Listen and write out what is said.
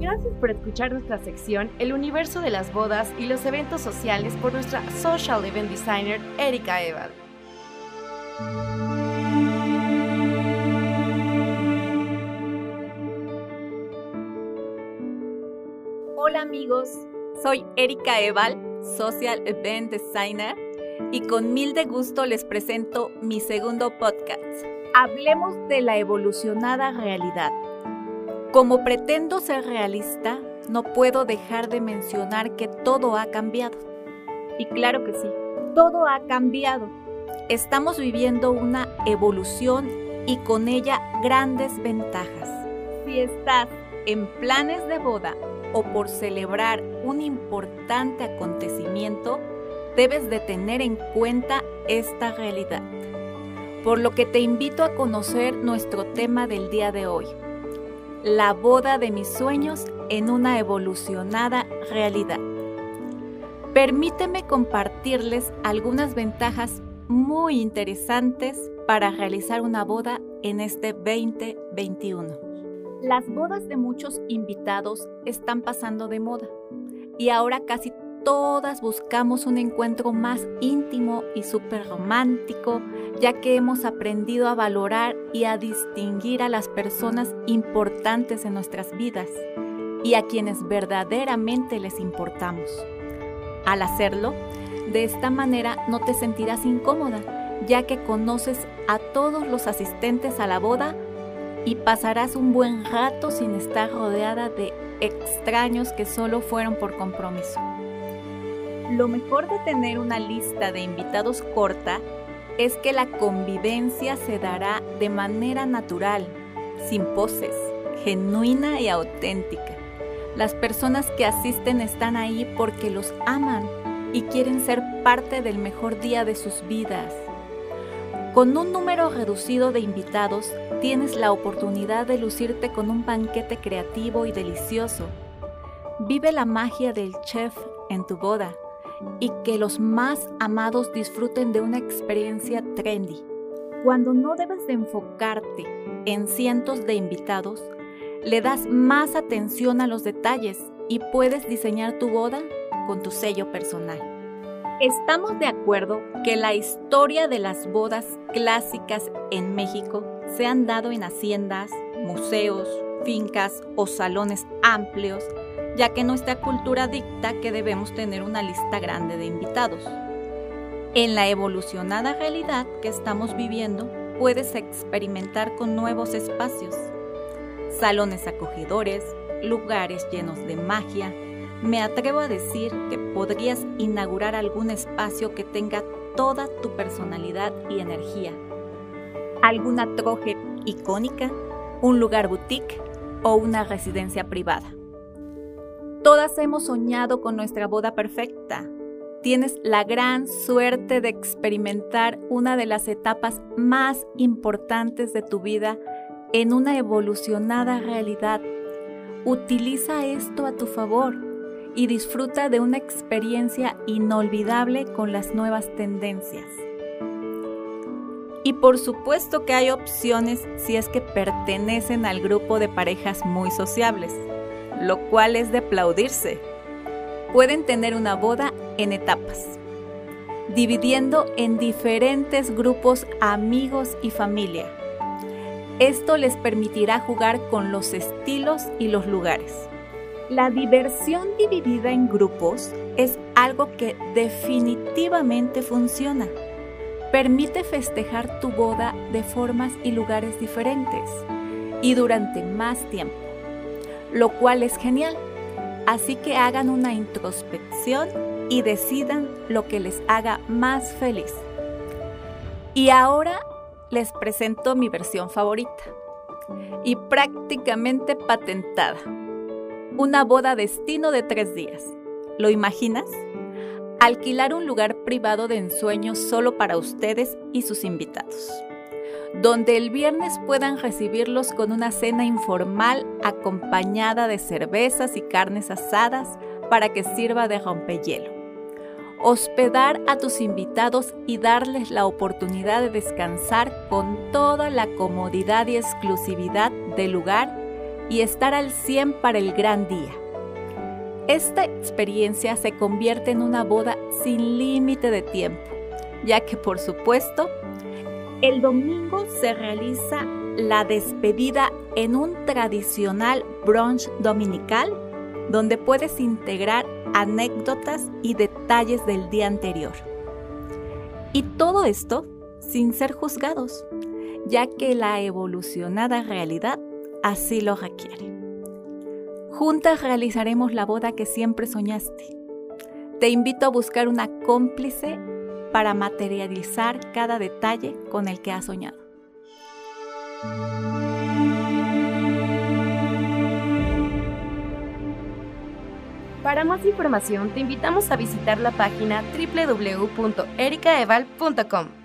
Gracias por escuchar nuestra sección El universo de las bodas y los eventos sociales por nuestra social event designer Erika Eval. Hola amigos, soy Erika Eval, Social Event Designer, y con mil de gusto les presento mi segundo podcast. Hablemos de la evolucionada realidad. Como pretendo ser realista, no puedo dejar de mencionar que todo ha cambiado. Y claro que sí, todo ha cambiado. Estamos viviendo una evolución y con ella grandes ventajas. Si estás en planes de boda o por celebrar un importante acontecimiento, debes de tener en cuenta esta realidad. Por lo que te invito a conocer nuestro tema del día de hoy, la boda de mis sueños en una evolucionada realidad. Permíteme compartirles algunas ventajas muy interesantes para realizar una boda en este 2021. Las bodas de muchos invitados están pasando de moda y ahora casi todas buscamos un encuentro más íntimo y súper romántico, ya que hemos aprendido a valorar y a distinguir a las personas importantes en nuestras vidas y a quienes verdaderamente les importamos. Al hacerlo, de esta manera no te sentirás incómoda, ya que conoces a todos los asistentes a la boda y pasarás un buen rato sin estar rodeada de extraños que solo fueron por compromiso. Lo mejor de tener una lista de invitados corta es que la convivencia se dará de manera natural, sin poses, genuina y auténtica. Las personas que asisten están ahí porque los aman y quieren ser parte del mejor día de sus vidas. Con un número reducido de invitados, tienes la oportunidad de lucirte con un banquete creativo y delicioso. Vive la magia del chef en tu boda y que los más amados disfruten de una experiencia trendy. Cuando no debes de enfocarte en cientos de invitados, le das más atención a los detalles y puedes diseñar tu boda con tu sello personal. Estamos de acuerdo que la historia de las bodas clásicas en México se han dado en haciendas, museos, fincas o salones amplios, ya que nuestra cultura dicta que debemos tener una lista grande de invitados. En la evolucionada realidad que estamos viviendo, puedes experimentar con nuevos espacios, salones acogedores, lugares llenos de magia, me atrevo a decir que podrías inaugurar algún espacio que tenga toda tu personalidad y energía. Alguna troje icónica, un lugar boutique o una residencia privada. Todas hemos soñado con nuestra boda perfecta. Tienes la gran suerte de experimentar una de las etapas más importantes de tu vida en una evolucionada realidad. Utiliza esto a tu favor y disfruta de una experiencia inolvidable con las nuevas tendencias. Y por supuesto que hay opciones si es que pertenecen al grupo de parejas muy sociables, lo cual es de aplaudirse. Pueden tener una boda en etapas, dividiendo en diferentes grupos amigos y familia. Esto les permitirá jugar con los estilos y los lugares. La diversión dividida en grupos es algo que definitivamente funciona. Permite festejar tu boda de formas y lugares diferentes y durante más tiempo, lo cual es genial. Así que hagan una introspección y decidan lo que les haga más feliz. Y ahora les presento mi versión favorita y prácticamente patentada una boda destino de tres días. ¿Lo imaginas? Alquilar un lugar privado de ensueño solo para ustedes y sus invitados, donde el viernes puedan recibirlos con una cena informal acompañada de cervezas y carnes asadas para que sirva de rompehielo. Hospedar a tus invitados y darles la oportunidad de descansar con toda la comodidad y exclusividad del lugar y estar al 100 para el gran día. Esta experiencia se convierte en una boda sin límite de tiempo, ya que por supuesto, el domingo se realiza la despedida en un tradicional brunch dominical donde puedes integrar anécdotas y detalles del día anterior. Y todo esto sin ser juzgados, ya que la evolucionada realidad así lo requiere. Juntas realizaremos la boda que siempre soñaste. Te invito a buscar una cómplice para materializar cada detalle con el que has soñado. Para más información te invitamos a visitar la página www.ericaeval.com.